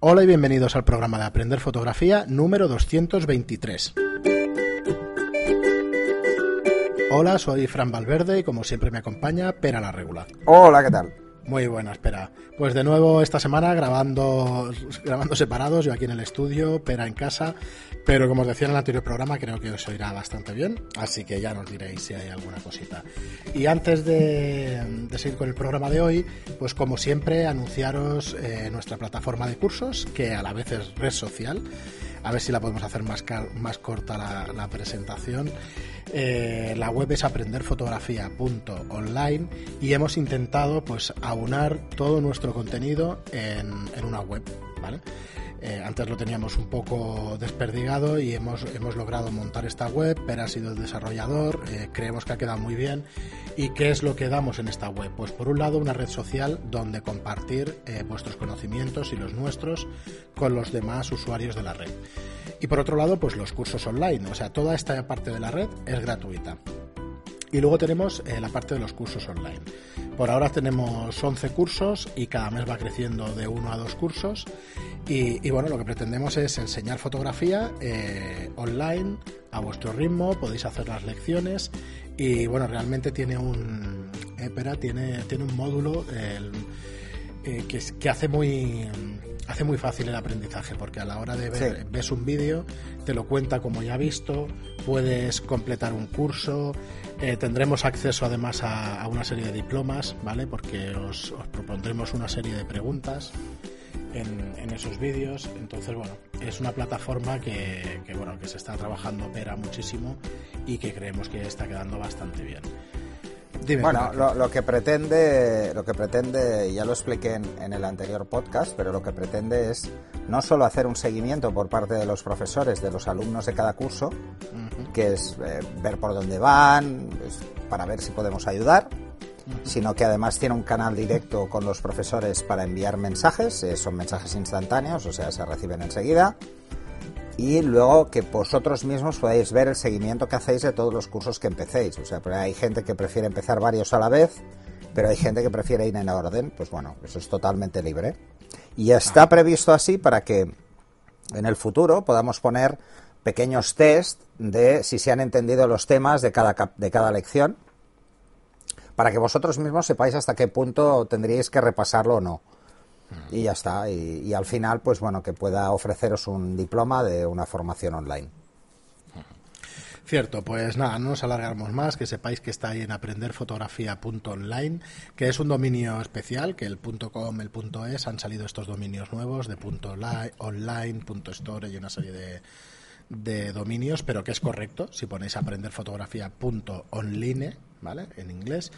Hola y bienvenidos al programa de Aprender Fotografía número 223. Hola, soy Fran Valverde y como siempre me acompaña Pera la Regular. Hola, ¿qué tal? Muy buena, espera. Pues de nuevo esta semana grabando, grabando separados, yo aquí en el estudio, Pera en casa, pero como os decía en el anterior programa, creo que os oirá bastante bien, así que ya nos diréis si hay alguna cosita. Y antes de, seguir con el programa de hoy, pues como siempre, anunciaros eh, nuestra plataforma de cursos, que a la vez es red social. A ver si la podemos hacer más, más corta la, presentación. Eh, la web es aprenderfotografía.online y hemos intentado pues aunar todo nuestro contenido en, una web. Eh, antes lo teníamos un poco desperdigado y hemos, hemos logrado montar esta web, pero ha sido el desarrollador, eh, creemos que ha quedado muy bien. ¿Y qué es lo que damos en esta web? Pues por un lado una red social donde compartir eh, vuestros conocimientos y los nuestros con los demás usuarios de la red. Y por otro lado, pues los cursos online, o sea, toda esta parte de la red es gratuita. Y luego tenemos eh, la parte de los cursos online. Por ahora tenemos 11 cursos y cada mes va creciendo de uno a dos cursos. Y, y bueno, lo que pretendemos es enseñar fotografía eh, online a vuestro ritmo, podéis hacer las lecciones y bueno, realmente tiene un... Espera, tiene, tiene un módulo el, eh, que, que hace muy hace muy fácil el aprendizaje porque a la hora de ver, sí. ves un vídeo, te lo cuenta como ya visto, puedes completar un curso, eh, tendremos acceso además a, a, una serie de diplomas, ¿vale? Porque os, os propondremos una serie de preguntas en, en, esos vídeos. Entonces, bueno, es una plataforma que, que, bueno, que se está trabajando pera muchísimo y que creemos que está quedando bastante bien. Dime, bueno, lo, lo, que pretende, lo que pretende, ya lo expliqué en, en, el anterior podcast, pero lo que pretende es no solo hacer un seguimiento por parte de los profesores de los alumnos de cada curso. Que es eh, ver por dónde van, es para ver si podemos ayudar, sino que además tiene un canal directo con los profesores para enviar mensajes, eh, son mensajes instantáneos, o sea, se reciben enseguida y luego que vosotros mismos podáis ver el seguimiento que hacéis de todos los cursos que empecéis. O sea, hay gente que prefiere empezar varios a la vez, pero hay gente que prefiere ir en orden. Pues bueno, eso es totalmente libre. Y está previsto así para que en el futuro podamos poner pequeños test de si se han entendido los temas de cada, de cada lección, para que vosotros mismos sepáis hasta qué punto tendríais que repasarlo o no y ya está. Y, y, al final, pues bueno, que pueda ofreceros un diploma de una formación online. Cierto, pues nada, no nos alargamos más, que sepáis que está ahí en aprenderfotografía.online, que es un dominio especial, que el .com, el .es, han salido estos dominios nuevos de .online, .store y una serie de, de dominios, pero que es correcto, si ponéis aprenderfotografía.online, ¿vale? En inglés,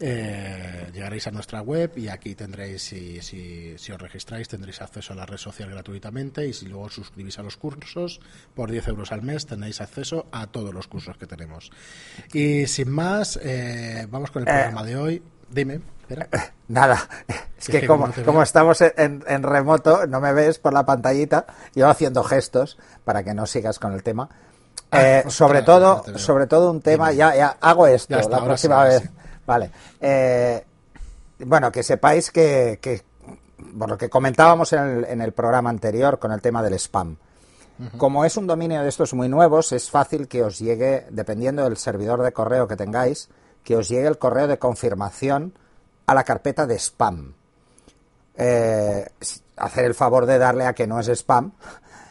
eh, llegaréis a nuestra web y aquí tendréis, si, si, si, os registráis, tendréis acceso a la red social gratuitamente y si luego os suscribís a los cursos, por 10 euros al mes tenéis acceso a todos los cursos que tenemos. Y sin más, eh, vamos con el programa eh, de hoy. Dime. Nada, es que, que como, como estamos en, en, remoto, no me ves por la pantallita, yo haciendo gestos para que no sigas con el tema. Eh, ah, sobre todo, sobre todo un tema, ya, ya hago esto ya está, la próxima vez. Sí. Vale. Eh, bueno, que sepáis que, que, por lo que comentábamos en el, en el, programa anterior con el tema del spam. Uh -huh. Como es un dominio de estos muy nuevos, es fácil que os llegue, dependiendo del servidor de correo que tengáis, que os llegue el correo de confirmación a la carpeta de spam. Eh, hacer el favor de darle a que no es spam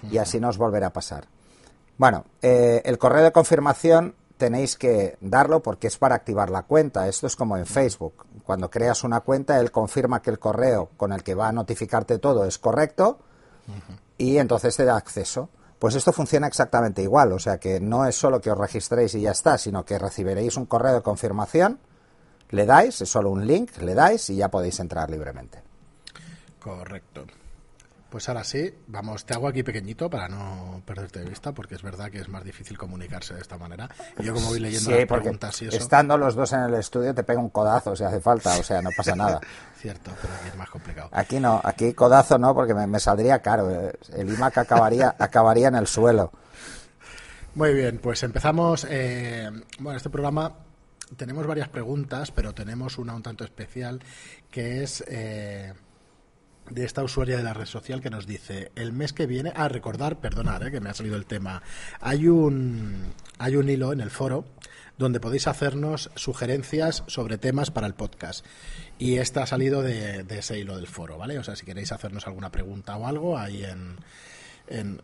y así nos volverá a pasar. Bueno, eh, el correo de confirmación tenéis que darlo porque es para activar la cuenta. Esto es como en Facebook. Cuando creas una cuenta, él confirma que el correo con el que va a notificarte todo es correcto uh -huh. y entonces te da acceso. Pues esto funciona exactamente igual, o sea que no es solo que os registréis y ya está, sino que recibiréis un correo de confirmación, le dais, es solo un link, le dais y ya podéis entrar libremente. Correcto. Pues ahora sí, vamos, te hago aquí pequeñito para no perderte de vista, porque es verdad que es más difícil comunicarse de esta manera. Y yo como voy leyendo sí, las preguntas y eso... estando los dos en el estudio te pega un codazo si hace falta, o sea, no pasa nada. Cierto, pero aquí es más complicado. Aquí no, aquí codazo no, porque me, me saldría caro. El IMAC acabaría, acabaría en el suelo. Muy bien, pues empezamos. Eh, bueno, este programa tenemos varias preguntas, pero tenemos una un tanto especial, que es... Eh, de esta usuaria de la red social que nos dice el mes que viene a recordar perdonar eh, que me ha salido el tema. Hay un hay un hilo en el foro donde podéis hacernos sugerencias sobre temas para el podcast. Y este ha salido de, de ese hilo del foro vale o sea si queréis hacernos alguna pregunta o algo ahí en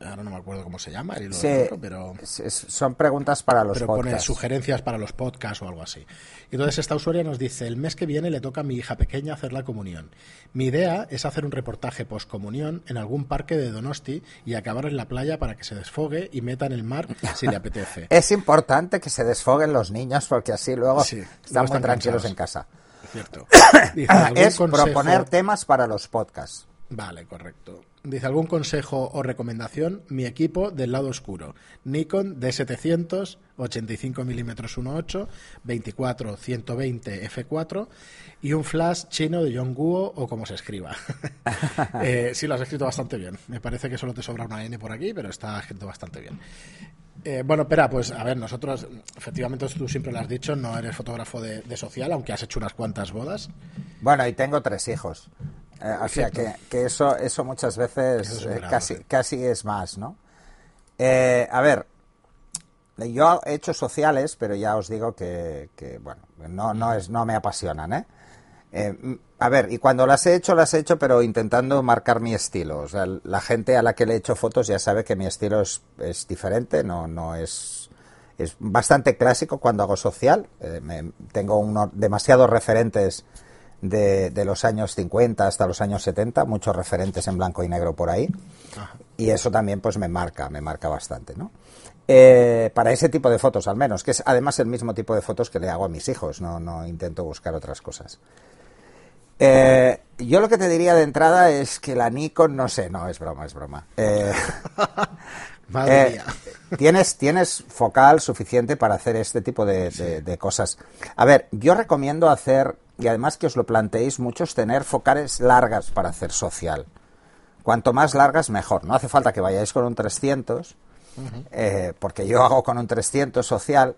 ahora no me acuerdo cómo se llama, el pero son preguntas para los pero podcasts. pone sugerencias para los podcasts o algo así. Y entonces esta usuaria nos dice, el mes que viene le toca a mi hija pequeña hacer la comunión. Mi idea es hacer un reportaje post-comunión en algún parque de Donosti y acabar en la playa para que se desfogue y meta en el mar si le apetece. es importante que se desfoguen los niños porque así luego están muy tranquilos en casa. Cierto. es proponer temas para los podcasts. Vale, correcto. Dice, ¿algún consejo o recomendación? Mi equipo del lado oscuro. Nikon D700, 85 mm 1.8, 24 120 f4 y un flash chino de Yongguo o como se escriba. eh, sí, lo has escrito bastante bien. Me parece que solo te sobra una N por aquí, pero está escrito bastante bien. Eh, bueno, espera, pues a ver, nosotros, efectivamente, tú siempre lo has dicho, no eres fotógrafo de, de social, aunque has hecho unas cuantas bodas. Bueno, y tengo tres hijos. Eh, o sea que, eso, eso muchas veces eh, casi, casi es más, ¿no? Eh, a ver, yo he hecho sociales, pero ya os digo que, bueno, no, no, es, no me apasionan, ¿eh? a ver, y cuando las he hecho, las he hecho, pero intentando marcar mi estilo. O sea, la gente a la que le he hecho fotos ya sabe que mi estilo es, es diferente, no, no es, es bastante clásico cuando hago social. tengo uno, demasiados referentes de, los años 50 hasta los años 70, muchos referentes en blanco y negro por ahí. Y eso también pues me marca, me marca bastante, ¿no? Eh, para ese tipo de fotos al menos, que es además el mismo tipo de fotos que le hago a mis hijos, no, no intento buscar otras cosas. Eh, yo lo que te diría de entrada es que la Nikon, no sé, no, es broma, es broma. Eh, tienes, tienes focal suficiente para hacer este tipo de, cosas. A ver, yo recomiendo hacer y además que os lo planteéis muchos, tener focales largas para hacer social. Cuanto más largas, mejor. No hace falta que vayáis con un 300, eh, porque yo hago con un 300 social,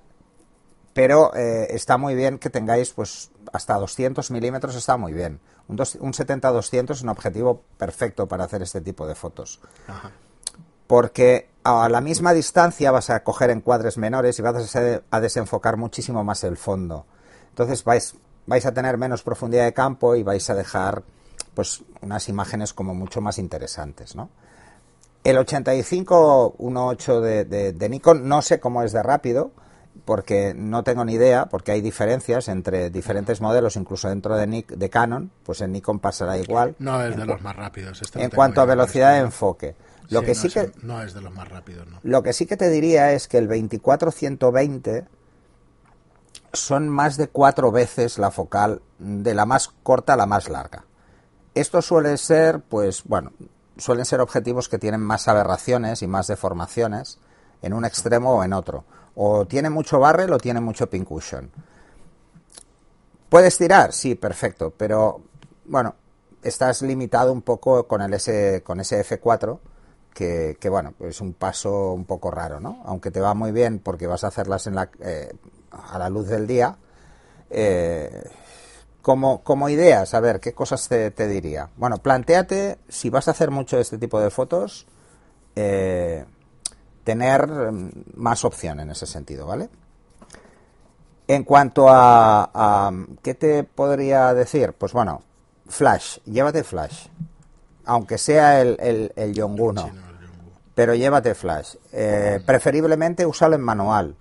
pero eh, está muy bien que tengáis pues hasta 200 milímetros, está muy bien. Un, un 70-200 es un objetivo perfecto para hacer este tipo de fotos. Porque a la misma distancia vas a coger encuadres menores y vas a, desenfocar muchísimo más el fondo. Entonces vais, vais a tener menos profundidad de campo y vais a dejar pues unas imágenes como mucho más interesantes, ¿no? El 8518 de, de, de Nikon no sé cómo es de rápido, porque no tengo ni idea, porque hay diferencias entre diferentes modelos, incluso dentro de, de Canon, pues en Nikon pasará igual. No es de los más rápidos. Este en cuanto a velocidad de enfoque. Lo que sí que no es de los más rápidos, no. Lo que sí que te diría es que el 24-120 son más de cuatro veces la focal de la más corta a la más larga. Esto suele ser, pues bueno, suelen ser objetivos que tienen más aberraciones y más deformaciones en un extremo o en otro. O tiene mucho barrel o tiene mucho pincushion. ¿Puedes tirar? Sí, perfecto, pero bueno, estás limitado un poco con el S, con ese F4, que, bueno, es un paso un poco raro, ¿no? Aunque te va muy bien porque vas a hacerlas en la, eh, a la luz del día. Eh, como, como ideas, a ver, ¿qué cosas te, diría? Bueno, planteate, si vas a hacer mucho de este tipo de fotos, eh, tener más opción en ese sentido, ¿vale? En cuanto a, ¿qué te podría decir? Pues bueno, flash, llévate flash, aunque sea el, el, el Yonguno, pero llévate flash. Eh, preferiblemente úsalo en manual,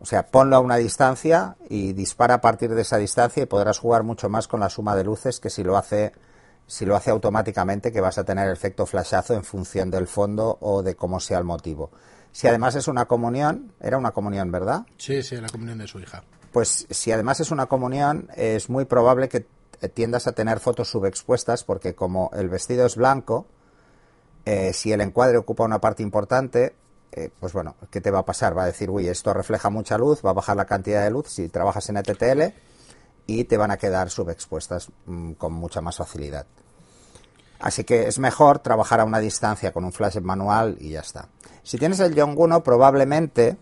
o sea, ponlo a una distancia y dispara a partir de esa distancia y podrás jugar mucho más con la suma de luces que si lo hace si lo hace automáticamente que vas a tener efecto flashazo en función del fondo o de cómo sea el motivo. Si además es una comunión, era una comunión, ¿verdad? Sí, sí, la comunión de su hija. Pues si además es una comunión, es muy probable que tiendas a tener fotos subexpuestas porque como el vestido es blanco, eh, si el encuadre ocupa una parte importante, eh, pues bueno, ¿qué te va a pasar? Va a decir, uy, esto refleja mucha luz, va a bajar la cantidad de luz si trabajas en ETTL y te van a quedar subexpuestas mm, con mucha más facilidad. Así que es mejor trabajar a una distancia con un flash manual y ya está. Si tienes el Young 1, probablemente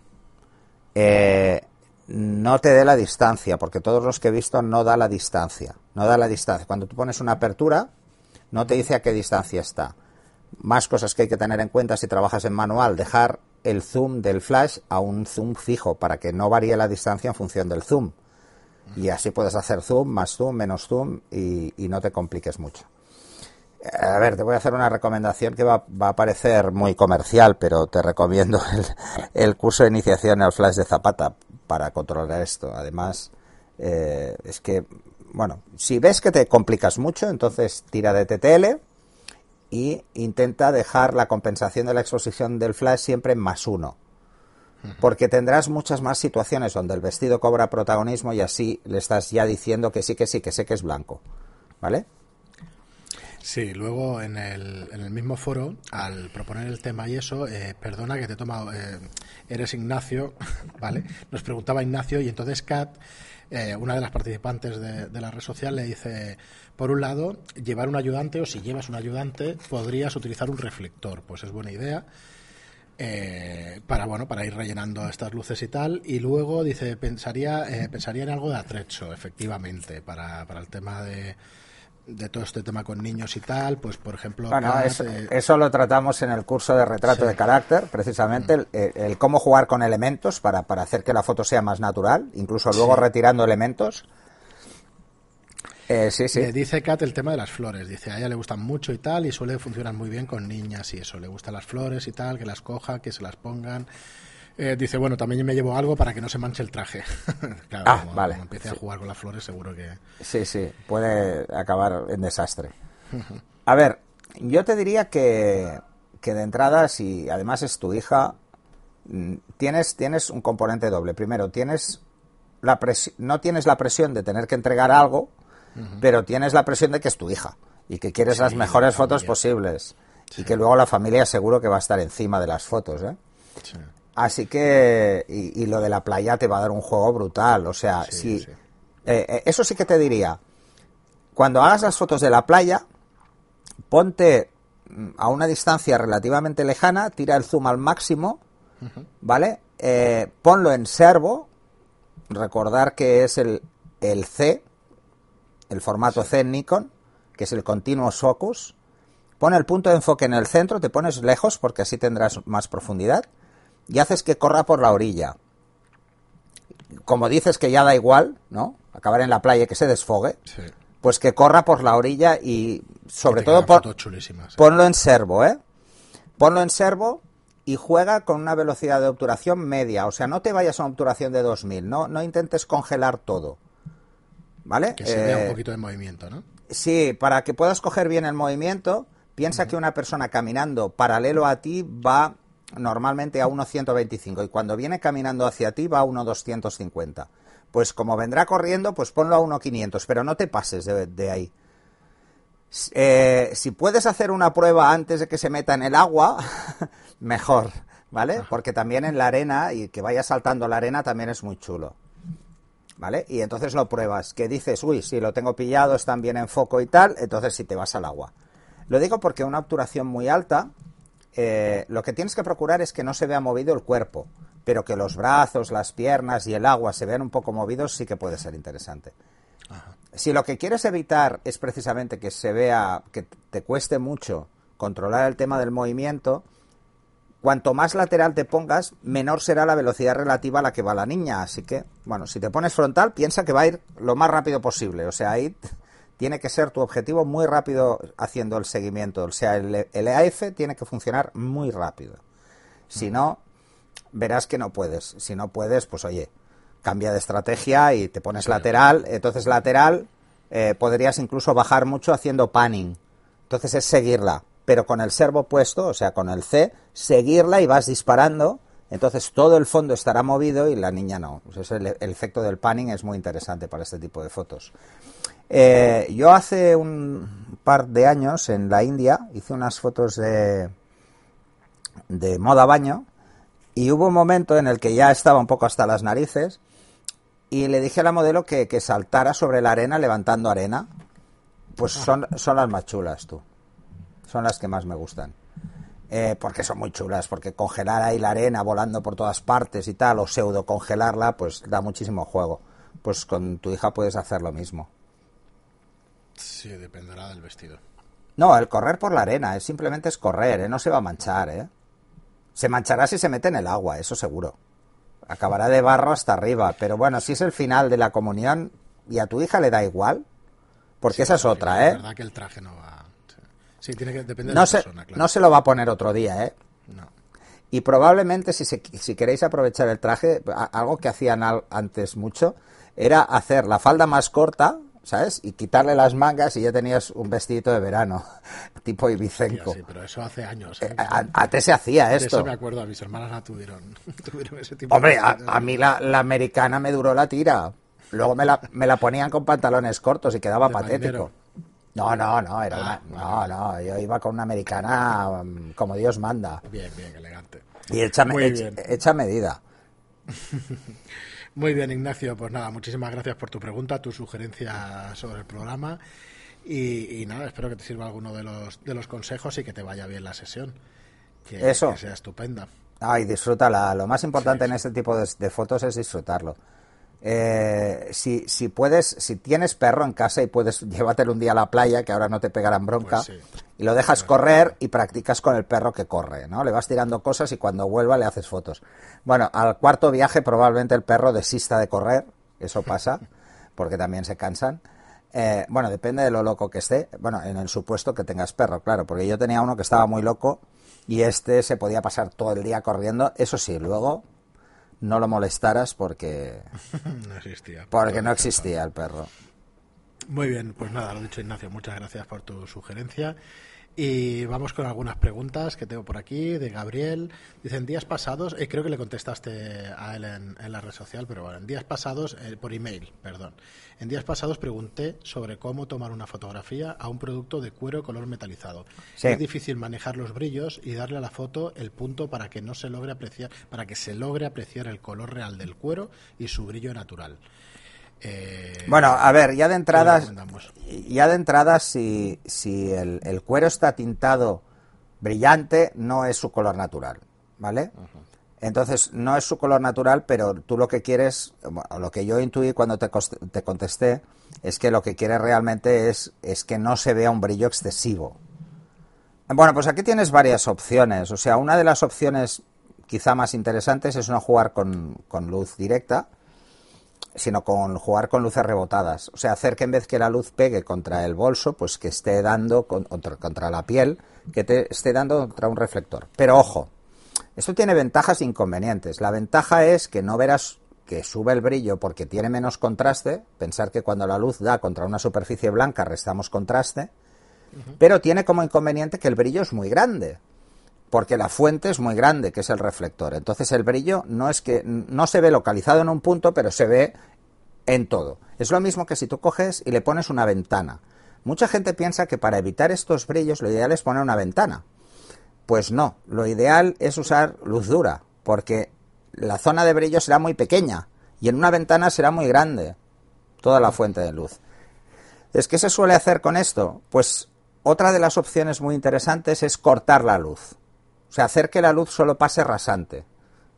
eh, no te dé la distancia, porque todos los que he visto no da la distancia. No da la distancia. Cuando tú pones una apertura, no te dice a qué distancia está. Más cosas que hay que tener en cuenta si trabajas en manual, dejar el zoom del flash a un zoom fijo para que no varíe la distancia en función del zoom. Y así puedes hacer zoom, más zoom, menos zoom y, no te compliques mucho. A ver, te voy a hacer una recomendación que va, a parecer muy comercial, pero te recomiendo el, curso de iniciación al flash de Zapata para controlar esto. Además, eh, es que, bueno, si ves que te complicas mucho, entonces tira de TTL y intenta dejar la compensación de la exposición del flash siempre en más uno. Porque tendrás muchas más situaciones donde el vestido cobra protagonismo y así le estás ya diciendo que sí, que sí, que sé que es blanco. ¿Vale? Sí, luego en el, en el mismo foro, al proponer el tema y eso, eh, perdona que te he tomado, eh, eres Ignacio, ¿vale? Nos preguntaba Ignacio y entonces Kat eh, una de las participantes de, la red social le dice, por un lado, llevar un ayudante o si llevas un ayudante podrías utilizar un reflector, pues es buena idea. Eh, para bueno para ir rellenando estas luces y tal y luego dice pensaría eh, pensaría en algo de atrecho efectivamente para, para el tema de, de todo este tema con niños y tal, pues por ejemplo... Eh, eso, lo tratamos en el curso de retrato de carácter, precisamente, mm. el, cómo jugar con elementos para, para, hacer que la foto sea más natural, incluso luego retirando elementos. Eh, sí, sí. dice Kat el tema de las flores, dice a ella le gustan mucho y tal, y suele funcionar muy bien con niñas y eso, le gustan las flores y tal, que las coja, que se las pongan. Eh, dice, bueno, también me llevo algo para que no se manche el traje. claro, ah, vale. empiece a jugar con las flores, seguro que... Sí, sí, puede acabar en desastre. A ver, yo te diría que, que de entrada, si además es tu hija, mm, tienes, tienes un componente doble. Primero, tienes la no tienes la presión de tener que entregar algo, pero tienes la presión de que es tu hija y que quieres las mejores fotos posibles. Y que luego la familia seguro que va a estar encima de las fotos, ¿eh? Sí. Así que, y, lo de la playa te va a dar un juego brutal. O sea, si, eh, eh, eso sí que te diría. Cuando hagas las fotos de la playa, ponte mm, a una distancia relativamente lejana, tira el zoom al máximo, ¿vale? Eh, ponlo en servo, recordar que es el, el C, el formato C Nikon, que es el Continuous Focus. Pon el punto de enfoque en el centro, te pones lejos porque así tendrás más profundidad y haces que corra por la orilla. Como dices que ya da igual, ¿no? Acabar en la playa y que se desfogue. Pues que corra por la orilla y sobre todo ponlo en servo, ¿eh? Ponlo en servo y juega con una velocidad de obturación media. O sea, no te vayas a una obturación de 2000, no, no intentes congelar todo. ¿Vale? Que se vea un eh, poquito de movimiento, ¿no? Sí, para que puedas coger bien el movimiento, piensa que una persona caminando paralelo a ti va normalmente a 1.125 y cuando viene caminando hacia ti va a 1.250. Pues como vendrá corriendo, pues ponlo a 1.500, pero no te pases de, ahí. Eh, si puedes hacer una prueba antes de que se meta en el agua, mejor, ¿vale? Porque también en la arena y que vaya saltando la arena también es muy chulo. ¿Vale? Y entonces lo pruebas, que dices, uy, si lo tengo pillado, están bien en foco y tal, entonces si te vas al agua. Lo digo porque una obturación muy alta eh, lo que tienes que procurar es que no se vea movido el cuerpo, pero que los brazos, las piernas y el agua se vean un poco movidos, sí que puede ser interesante. Si lo que quieres evitar es precisamente que se vea, que te cueste mucho controlar el tema del movimiento, cuanto más lateral te pongas, menor será la velocidad relativa a la que va la niña. Así que, bueno, si te pones frontal, piensa que va a ir lo más rápido posible. O sea, ahí tiene que ser tu objetivo muy rápido haciendo el seguimiento. O sea, el, el EAF tiene que funcionar muy rápido. Si no, verás que no puedes. Si no puedes, pues oye, cambia de estrategia y te pones lateral. Entonces, lateral eh, podrías incluso bajar mucho haciendo panning. Entonces es seguirla, pero con el servo puesto, o sea, con el C, seguirla y vas disparando. Entonces todo el fondo estará movido y la niña no. Pues el, el efecto del panning es muy interesante para este tipo de fotos. Eh, yo hace un par de años en la India hice unas fotos de, de moda baño y hubo un momento en el que ya estaba un poco hasta las narices y le dije a la modelo que, saltara sobre la arena levantando arena. Pues ah. son, son las más chulas, tú. Son las que más me gustan. Eh, porque son muy chulas, porque congelar ahí la arena volando por todas partes y tal, o pseudo congelarla, pues da muchísimo juego. Pues con tu hija puedes hacer lo mismo. Sí, dependerá del vestido. No, el correr por la arena, es simplemente es correr, ¿eh? no se va a manchar, ¿eh? Se manchará si se mete en el agua, eso seguro. Acabará de barro hasta arriba, pero bueno, si es el final de la comunión y a tu hija le da igual, porque esa es otra, ¿eh? Es verdad que el traje no va. Sí, tiene que depender no de se, persona, claro. No se lo va a poner otro día, ¿eh? No. Y probablemente si, se, si queréis aprovechar el traje, algo que hacían antes mucho, era hacer la falda más corta, ¿sabes? Y quitarle las mangas y ya tenías un vestidito de verano, tipo ibicenco. Sí, pero eso hace años. ¿eh? Antes se hacía De esto. eso me acuerdo, a mis hermanas la tuvieron. tuvieron ese tipo Hombre, de a, a mí la, la americana me duró la tira. Luego me la, me la ponían con pantalones cortos y quedaba De patético. marinero. No, no, no, era Ah, una, no, no, yo iba con una americana um, como Dios manda. Bien, bien, elegante. Y hecha, Muy hecha, bien. hecha medida. Muy bien, Ignacio. Pues nada, muchísimas gracias por tu pregunta, tu sugerencia sobre el programa. Y, y nada, espero que te sirva alguno de los, de los consejos y que te vaya bien la sesión. Que, Eso. que sea estupenda. Ay, disfrútala. Lo más importante en este tipo de, de fotos es disfrutarlo. Eh, si, si puedes, si tienes perro en casa y puedes llévatelo un día a la playa, que ahora no te pegarán bronca, Pues sí. y lo dejas correr y practicas con el perro que corre, ¿no? Le vas tirando cosas y cuando vuelva le haces fotos. Bueno, al cuarto viaje probablemente el perro desista de correr, eso pasa, porque también se cansan. Eh, bueno, depende de lo loco que esté. Bueno, en el supuesto que tengas perro, claro, porque yo tenía uno que estaba muy loco y este se podía pasar todo el día corriendo. Eso sí, luego no lo molestaras porque, no existía. porque no existía el perro. Muy bien, pues nada, lo dicho Ignacio, muchas gracias por tu sugerencia. Y vamos con algunas preguntas que tengo por aquí de Gabriel. Dicen días pasados, eh, creo que le contestaste a él en, en la red social, pero bueno, en días pasados, eh, por email, perdón. En días pasados pregunté sobre cómo tomar una fotografía a un producto de cuero color metalizado. Sí. Es difícil manejar los brillos y darle a la foto el punto para que no se logre apreciar, para que se logre apreciar el color real del cuero y su brillo natural. Eh, Bueno, a ver, ya de ¿qué le entrada, ya de entrada, si, si el, el cuero está tintado brillante, no es su color natural, ¿vale? Entonces, no es su color natural, pero tú lo que quieres, bueno, lo que yo intuí cuando te, te contesté, es que lo que quieres realmente es, es que no se vea un brillo excesivo. Bueno, pues aquí tienes varias opciones. O sea, una de las opciones quizá más interesantes es no jugar con, con luz directa, sino con jugar con luces rebotadas. O sea, hacer que en vez que la luz pegue contra el bolso, pues que esté dando con- contra, contra la piel, que te esté dando contra un reflector. Pero ojo, esto tiene ventajas e inconvenientes. La ventaja es que no verás que sube el brillo porque tiene menos contraste. Pensar que cuando la luz da contra una superficie blanca restamos contraste. Pero tiene como inconveniente que el brillo es muy grande porque la fuente es muy grande, que es el reflector. Entonces el brillo no es que no se ve localizado en un punto, pero se ve en todo. Es lo mismo que si tú coges y le pones una ventana. Mucha gente piensa que para evitar estos brillos lo ideal es poner una ventana. Pues no, lo ideal es usar luz dura, porque la zona de brillo será muy pequeña y en una ventana será muy grande toda la fuente de luz. ¿Es qué se suele hacer con esto? Pues otra de las opciones muy interesantes es cortar la luz. O sea, hacer que la luz solo pase rasante.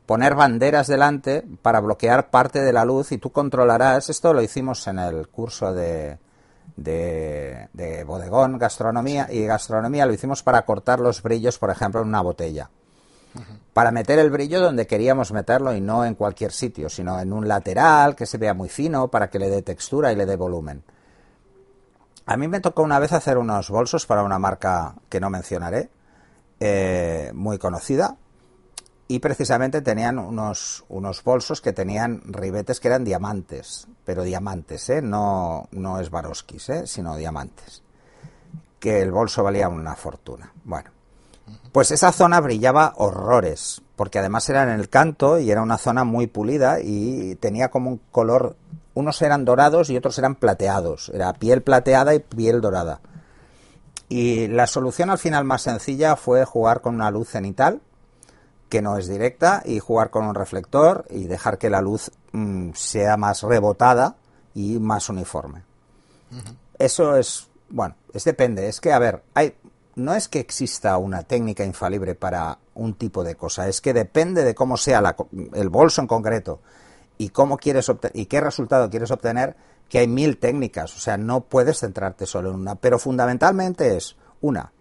Poner banderas delante para bloquear parte de la luz y tú controlarás. Esto lo hicimos en el curso de, de, de bodegón, gastronomía y gastronomía. Lo hicimos para cortar los brillos, por ejemplo, en una botella. Para meter el brillo donde queríamos meterlo y no en cualquier sitio, sino en un lateral que se vea muy fino para que le dé textura y le dé volumen. A mí me tocó una vez hacer unos bolsos para una marca que no mencionaré, eh, muy conocida, y precisamente tenían unos, unos bolsos que tenían ribetes que eran diamantes, pero diamantes, ¿eh? no, no es Baroskis, ¿eh? sino diamantes, que el bolso valía una fortuna. Bueno, pues esa zona brillaba horrores, porque además era en el canto y era una zona muy pulida y tenía como un color, unos eran dorados y otros eran plateados, era piel plateada y piel dorada. Y la solución al final más sencilla fue jugar con una luz cenital, que no es directa, y jugar con un reflector y dejar que la luz mm, sea más rebotada y más uniforme. Eso es, bueno, es depende, es que, a ver, hay, no es que exista una técnica infalible para un tipo de cosa, es que depende de cómo sea la el bolso en concreto y cómo quieres y qué resultado quieres obtener, que hay mil técnicas, o sea, no puedes centrarte solo en una, pero fundamentalmente es Una,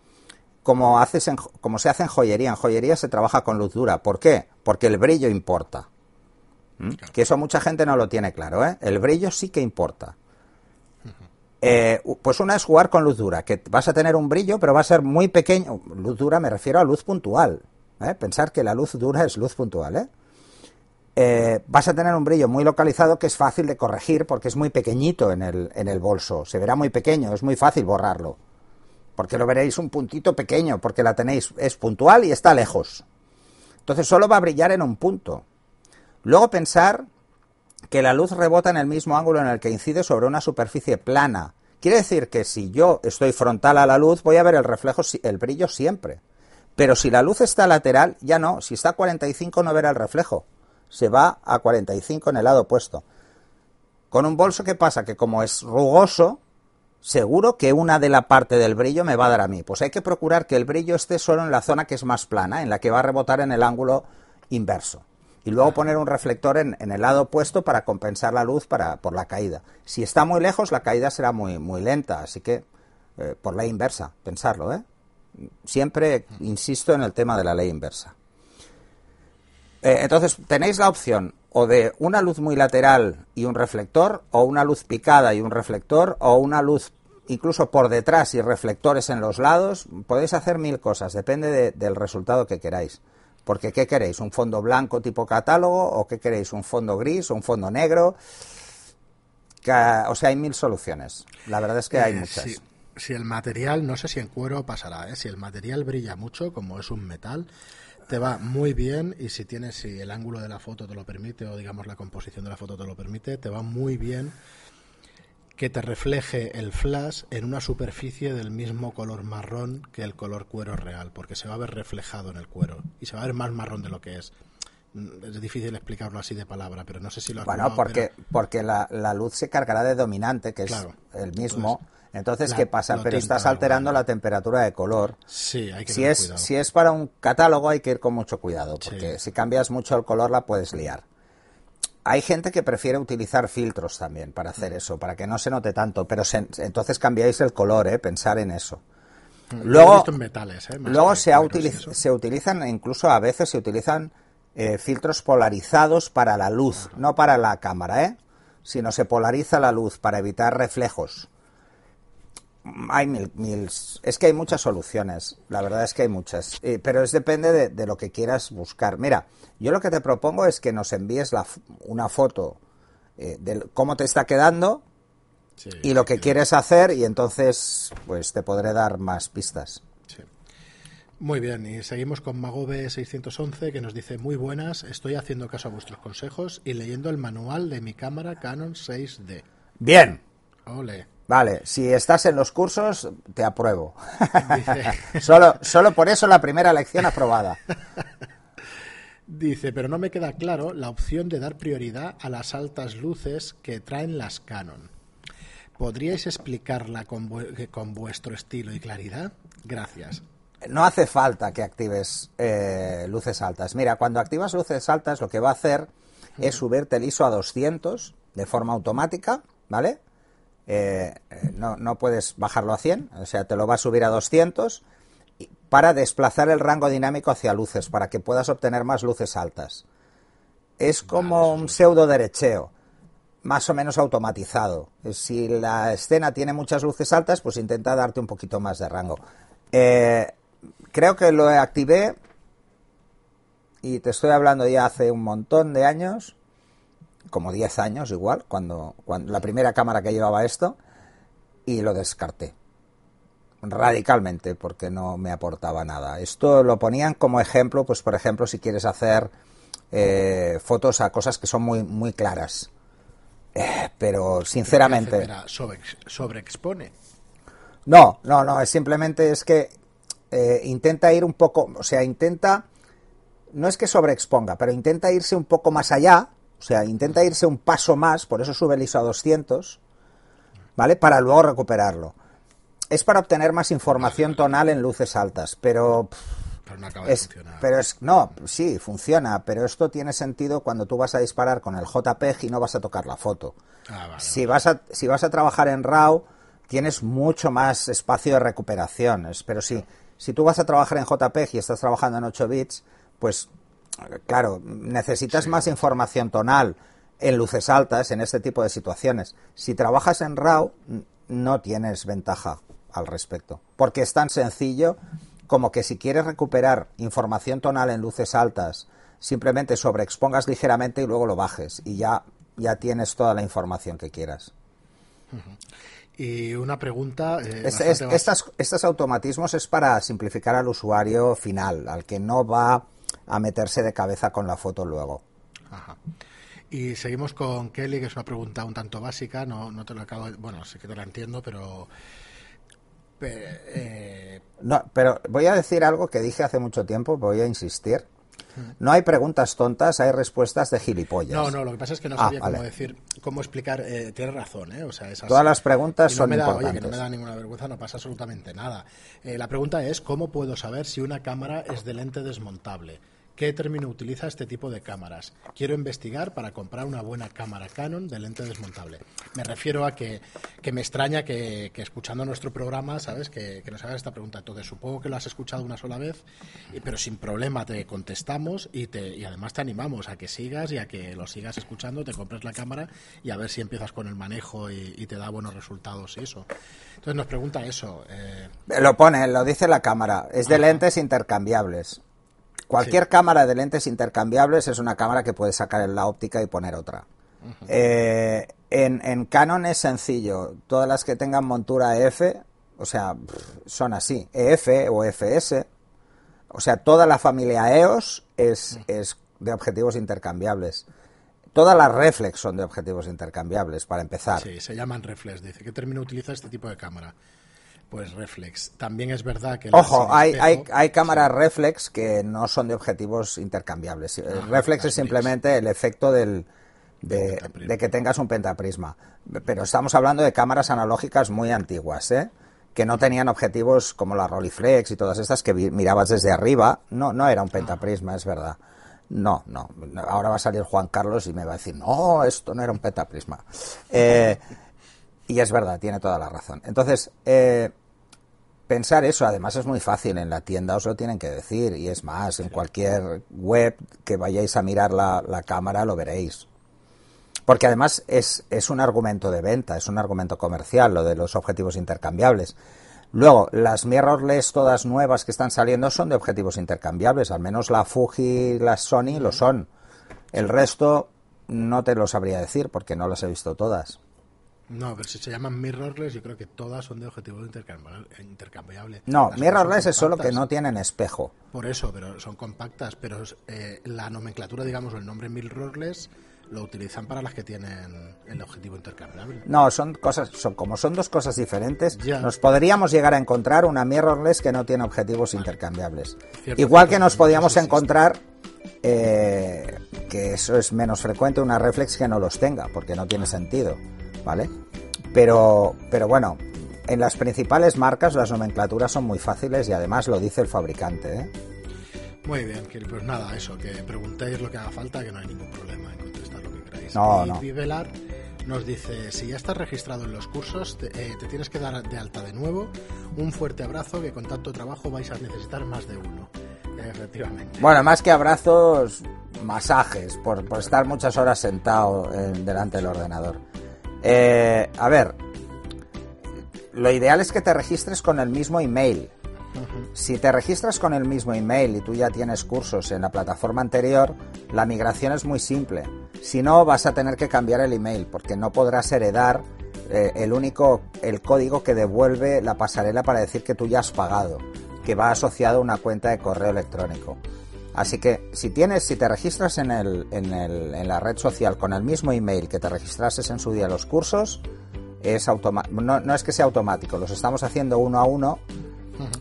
como, haces en, como se hace en joyería. En joyería se trabaja con luz dura. ¿Por qué? Porque el brillo importa. ¿Mm? Que eso mucha gente no lo tiene claro. ¿eh? El brillo sí que importa. Eh, pues una es jugar con luz dura, que vas a tener un brillo, pero va a ser muy pequeño. Luz dura me refiero a luz puntual. ¿eh? Pensar que la luz dura es luz puntual. ¿eh? Eh, vas a tener un brillo muy localizado que es fácil de corregir porque es muy pequeñito en el, en el bolso. Se verá muy pequeño, es muy fácil borrarlo. Porque lo veréis un puntito pequeño, porque la tenéis, es puntual y está lejos. Entonces solo va a brillar en un punto. Luego pensar que la luz rebota en el mismo ángulo en el que incide sobre una superficie plana. Quiere decir que si yo estoy frontal a la luz, voy a ver el reflejo, el brillo siempre. Pero si la luz está lateral, ya no. Si está a 45 no verá el reflejo se va a 45 en el lado opuesto. Con un bolso, ¿qué pasa? Que como es rugoso, seguro que una de la parte del brillo me va a dar a mí. Pues hay que procurar que el brillo esté solo en la zona que es más plana, en la que va a rebotar en el ángulo inverso. Y luego poner un reflector en, el lado opuesto para compensar la luz para, por la caída. Si está muy lejos, la caída será muy, muy lenta, así que eh, por la inversa, pensarlo. ¿eh? Siempre insisto en el tema de la ley inversa. Eh, entonces, tenéis la opción o de una luz muy lateral y un reflector, o una luz picada y un reflector, o una luz incluso por detrás y reflectores en los lados. Podéis hacer mil cosas, depende del resultado que queráis. Porque, ¿qué queréis? ¿Un fondo blanco tipo catálogo? ¿O qué queréis? ¿Un fondo gris o un fondo negro? o sea, hay mil soluciones. La verdad es que hay eh, muchas. Si, el material, no sé si en cuero pasará, ¿eh? si el material brilla mucho, como es un metal, te va muy bien y si tienes, si el ángulo de la foto te lo permite o digamos la composición de la foto te lo permite, te va muy bien que te refleje el flash en una superficie del mismo color marrón que el color cuero real, porque se va a ver reflejado en el cuero y se va a ver más marrón de lo que es. Es difícil explicarlo así de palabra, pero no sé si lo has Bueno, porque, porque la, la, luz se cargará de dominante, que es el mismo. Entonces, ¿qué pasa? Pero estás alterando la temperatura de color. Sí, hay que si es, Si es para un catálogo hay que ir con mucho cuidado, porque si cambias mucho el color la puedes liar. Hay gente que prefiere utilizar filtros también para hacer mm. eso, para que no se note tanto, pero entonces cambiáis el color, ¿eh? pensar en eso. Mm, luego, metales, ¿eh? luego se, se utilizan, incluso a veces se utilizan eh, filtros polarizados para la luz, no para la cámara, ¿eh? sino se polariza la luz para evitar reflejos hay mil, es que hay muchas soluciones, la verdad es que hay muchas, eh, pero es depende de, lo que quieras buscar. Mira, yo lo que te propongo es que nos envíes la, una foto eh, de cómo te está quedando y lo que quieres hacer y entonces pues te podré dar más pistas. Muy bien, y seguimos con Magobe 611 que nos dice muy buenas, estoy haciendo caso a vuestros consejos y leyendo el manual de mi cámara Canon 6D. Bien. Ole. Vale, si estás en los cursos, te apruebo. solo, solo por eso la primera lección aprobada. Dice, pero no me queda claro la opción de dar prioridad a las altas luces que traen las Canon. ¿Podríais explicarla con, con vuestro estilo y claridad? Gracias. No hace falta que actives eh, luces altas. Mira, cuando activas luces altas, lo que va a hacer es subirte el ISO a 200 de forma automática, ¿vale? Eh, no, no, puedes bajarlo a 100, o sea, te lo va a subir a 200 para desplazar el rango dinámico hacia luces, para que puedas obtener más luces altas. Es como un pseudo derecheo, más o menos automatizado. Si la escena tiene muchas luces altas, pues intenta darte un poquito más de rango. Eh, creo que lo activé y te estoy hablando ya hace un montón de años como 10 años igual, cuando, cuando la primera cámara que llevaba esto, y lo descarté radicalmente porque no me aportaba nada. Esto lo ponían como ejemplo, pues por ejemplo, si quieres hacer eh, fotos a cosas que son muy, muy claras. Eh, pero sinceramente... Sobre, sobreexpone. No, no, no, es simplemente es que eh, intenta ir un poco, o sea, intenta, no es que sobreexponga, pero intenta irse un poco más allá o sea, intenta irse un paso más, por eso sube el ISO a 200, ¿vale? Para luego recuperarlo. Es para obtener más información tonal en luces altas, pero... Pero no acaba de funcionar. Pero es, no, sí, funciona, pero esto tiene sentido cuando tú vas a disparar con el JPEG y no vas a tocar la foto. Ah, si, Vas a, si vas a trabajar en RAW, tienes mucho más espacio de recuperación. Pero si, si tú vas a trabajar en JPEG y estás trabajando en 8 bits, pues claro, necesitas más información tonal en luces altas en este tipo de situaciones. Si trabajas en RAW, no tienes ventaja al respecto, porque es tan sencillo como que si quieres recuperar información tonal en luces altas, simplemente sobreexpongas ligeramente y luego lo bajes y ya, ya tienes toda la información que quieras. Y una pregunta. Eh, estas, estos automatismos es para simplificar al usuario final, al que no va a meterse de cabeza con la foto luego. Ajá. Y seguimos con Kelly, que es una pregunta un tanto básica, no, no te lo acabo de, Bueno, sí que te la entiendo, pero... Eh, no, pero voy a decir algo que dije hace mucho tiempo, voy a insistir. No hay preguntas tontas, hay respuestas de gilipollas. No, no, lo que pasa es que no ah, sabía cómo decir, cómo explicar. Eh, tienes razón, ¿eh? O sea, Todas las preguntas son me Oye, que no me da ninguna vergüenza, no pasa absolutamente nada. Eh, la pregunta es, ¿cómo puedo saber si una cámara es de lente desmontable? ¿Qué término utiliza este tipo de cámaras? Quiero investigar para comprar una buena cámara Canon de lente desmontable. Me refiero a que, me extraña que, escuchando nuestro programa, ¿sabes? Que, nos hagas esta pregunta. Entonces, supongo que lo has escuchado una sola vez, pero sin problema te contestamos y, te, y además te animamos a que sigas y a que lo sigas escuchando, te compres la cámara y a ver si empiezas con el manejo y, te da buenos resultados y eso. Entonces nos pregunta eso. Eh, lo pone, lo dice la cámara. Es de lentes intercambiables. Cualquier cámara de lentes intercambiables es una cámara que puedes sacar en la óptica y poner otra. Eh, en, Canon es sencillo. Todas las que tengan montura EF, o sea, son así. EF o FS. O sea, toda la familia EOS es, es de objetivos intercambiables. Todas las reflex son de objetivos intercambiables, para empezar. Sí, se llaman reflex. Dice, ¿qué término utiliza este tipo de cámara? Pues reflex. También es verdad que... Ojo, hay, hay, hay, cámaras reflex que no son de objetivos intercambiables. El ah, reflex es simplemente el efecto del, de, que tengas un pentaprisma. Pero estamos hablando de cámaras analógicas muy antiguas, ¿eh? que no tenían objetivos como la Rolleiflex y todas estas que mirabas desde arriba. No, no era un pentaprisma, es verdad. No, no. Ahora va a salir Juan Carlos y me va a decir, no, esto no era un pentaprisma. Eh, y es verdad, tiene toda la razón. Entonces, eh, pensar eso, además es muy fácil, en la tienda os lo tienen que decir, y es más, en cualquier web que vayáis a mirar la, la cámara lo veréis. Porque además es, es un argumento de venta, es un argumento comercial, lo de los objetivos intercambiables. Luego, las mirrorless todas nuevas que están saliendo son de objetivos intercambiables, al menos la Fuji y la Sony lo son. El resto no te lo sabría decir porque no las he visto todas. No, pero si se llaman mirrorless, yo creo que todas son de objetivo intercambiable. No, mirrorless es solo que no tienen espejo. Por eso, pero son compactas, pero eh, la nomenclatura, digamos, o el nombre mirrorless lo utilizan para las que tienen el objetivo intercambiable. No, son cosas, son como son dos cosas diferentes. Nos podríamos llegar a encontrar una mirrorless que no tiene objetivos intercambiables. Igual que nos podíamos encontrar eh, que eso es menos frecuente una reflex que no los tenga, porque no tiene sentido. ¿Vale? Pero, pero bueno, en las principales marcas las nomenclaturas son muy fáciles y además lo dice el fabricante. ¿eh? Muy bien, pues nada, eso, que preguntéis lo que haga falta, que no hay ningún problema en contestar lo que queráis. No, no. Vivelar nos dice, si ya estás registrado en los cursos, te, eh, te, tienes que dar de alta de nuevo. Un fuerte abrazo, que con tanto trabajo vais a necesitar más de uno. Efectivamente. Bueno, más que abrazos, masajes, por, por estar muchas horas sentado delante del ordenador. Eh, a ver, lo ideal es que te registres con el mismo email. Si te registras con el mismo email y tú ya tienes cursos en la plataforma anterior, la migración es muy simple. Si no, vas a tener que cambiar el email porque no podrás heredar eh, el único, el código que devuelve la pasarela para decir que tú ya has pagado, que va asociado a una cuenta de correo electrónico. Así que si tienes, si te registras en, el, en, el, en la red social con el mismo email que te registrases en su día los cursos, es no, no, es que sea automático, los estamos haciendo uno a uno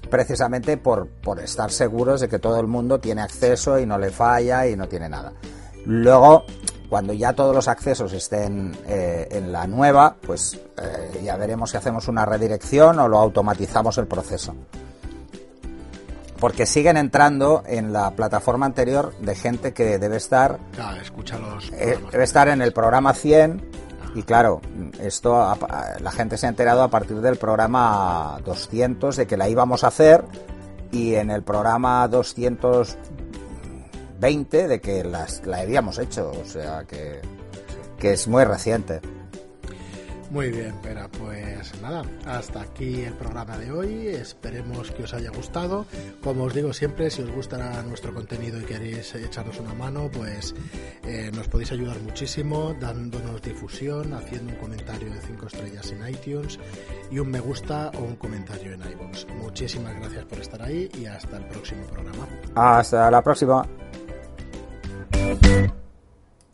precisamente por, por estar seguros de que todo el mundo tiene acceso y no le falla y no tiene nada. Luego, cuando ya todos los accesos estén eh, en la nueva, pues eh, ya veremos si hacemos una redirección o lo automatizamos el proceso porque siguen entrando en la plataforma anterior de gente que debe estar escucha los eh, debe estar en el programa 100 Y claro, esto la gente se ha enterado a partir del programa 200 de que la íbamos a hacer y en el programa 220 de que las, la habíamos hecho, o sea que, que es muy reciente. Muy bien, pero pues nada, hasta aquí el programa de hoy. Esperemos que os haya gustado. Como os digo siempre, si os gusta nuestro contenido y queréis echarnos una mano, pues eh, nos podéis ayudar muchísimo dándonos difusión, haciendo un comentario de 5 estrellas en iTunes y un me gusta o un comentario en iVoox. Muchísimas gracias por estar ahí y hasta el próximo programa. Hasta la próxima.